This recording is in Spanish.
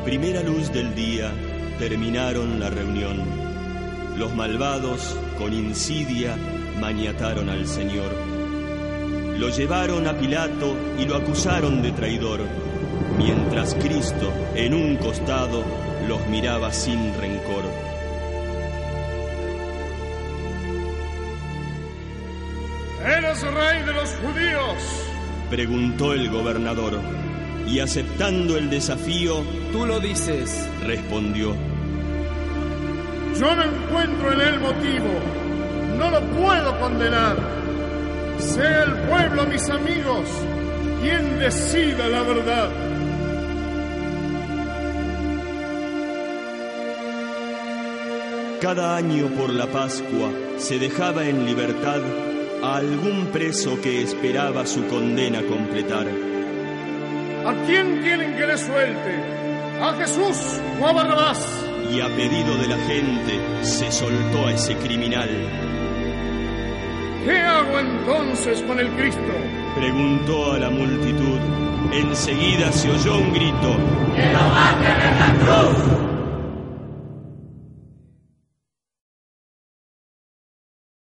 A primera luz del día terminaron la reunión. Los malvados, con insidia, maniataron al Señor. Lo llevaron a Pilato y lo acusaron de traidor, mientras Cristo, en un costado, los miraba sin rencor. ¿Eres rey de los judíos? Preguntó el gobernador, y aceptando el desafío, Tú lo dices. respondió. Yo no encuentro en él motivo. No lo puedo condenar. Sea el pueblo, mis amigos, quien decida la verdad. Cada año por la Pascua se dejaba en libertad a algún preso que esperaba su condena completar. ¿A quién quieren que le suelte? ¿A Jesús o a Barrabás? Y a pedido de la gente se soltó a ese criminal. ¿Qué hago entonces con el Cristo? Preguntó a la multitud. Enseguida se oyó un grito. ¡Que lo maten en la cruz!